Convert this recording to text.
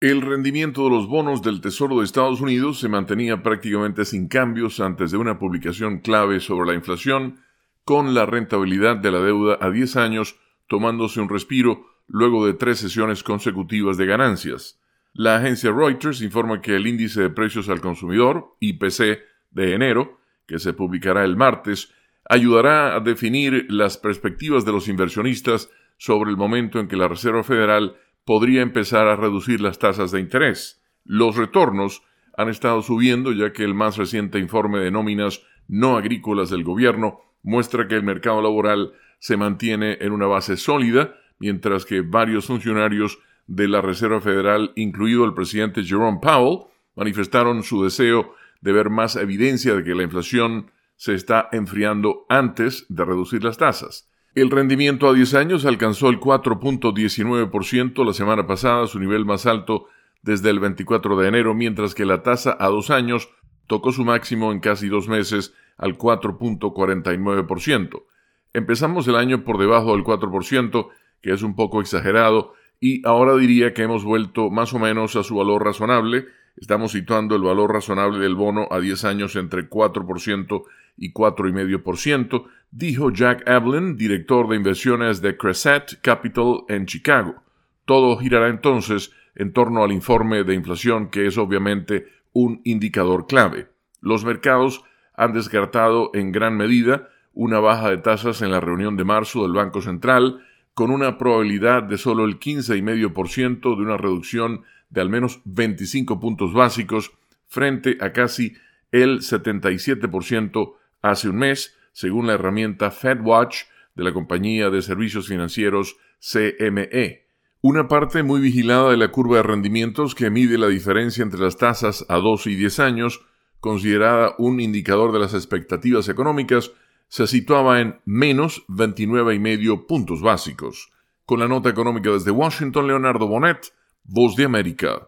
El rendimiento de los bonos del Tesoro de Estados Unidos se mantenía prácticamente sin cambios antes de una publicación clave sobre la inflación, con la rentabilidad de la deuda a 10 años tomándose un respiro luego de tres sesiones consecutivas de ganancias. La agencia Reuters informa que el índice de precios al consumidor, IPC, de enero, que se publicará el martes, ayudará a definir las perspectivas de los inversionistas sobre el momento en que la Reserva Federal podría empezar a reducir las tasas de interés. Los retornos han estado subiendo ya que el más reciente informe de nóminas no agrícolas del gobierno muestra que el mercado laboral se mantiene en una base sólida, mientras que varios funcionarios de la Reserva Federal, incluido el presidente Jerome Powell, manifestaron su deseo de ver más evidencia de que la inflación se está enfriando antes de reducir las tasas. El rendimiento a 10 años alcanzó el 4.19% la semana pasada, su nivel más alto desde el 24 de enero, mientras que la tasa a dos años tocó su máximo en casi dos meses al 4.49%. Empezamos el año por debajo del 4%, que es un poco exagerado, y ahora diría que hemos vuelto más o menos a su valor razonable. Estamos situando el valor razonable del bono a 10 años entre 4% y 4,5%, dijo Jack Evelyn, director de inversiones de Crescent Capital en Chicago. Todo girará entonces en torno al informe de inflación, que es obviamente un indicador clave. Los mercados han descartado en gran medida una baja de tasas en la reunión de marzo del Banco Central, con una probabilidad de solo el 15,5% de una reducción de al menos 25 puntos básicos frente a casi el 77% hace un mes, según la herramienta FedWatch de la compañía de servicios financieros CME. Una parte muy vigilada de la curva de rendimientos que mide la diferencia entre las tasas a 2 y 10 años, considerada un indicador de las expectativas económicas, se situaba en menos 29,5 puntos básicos. Con la nota económica desde Washington, Leonardo Bonet, Voz de América.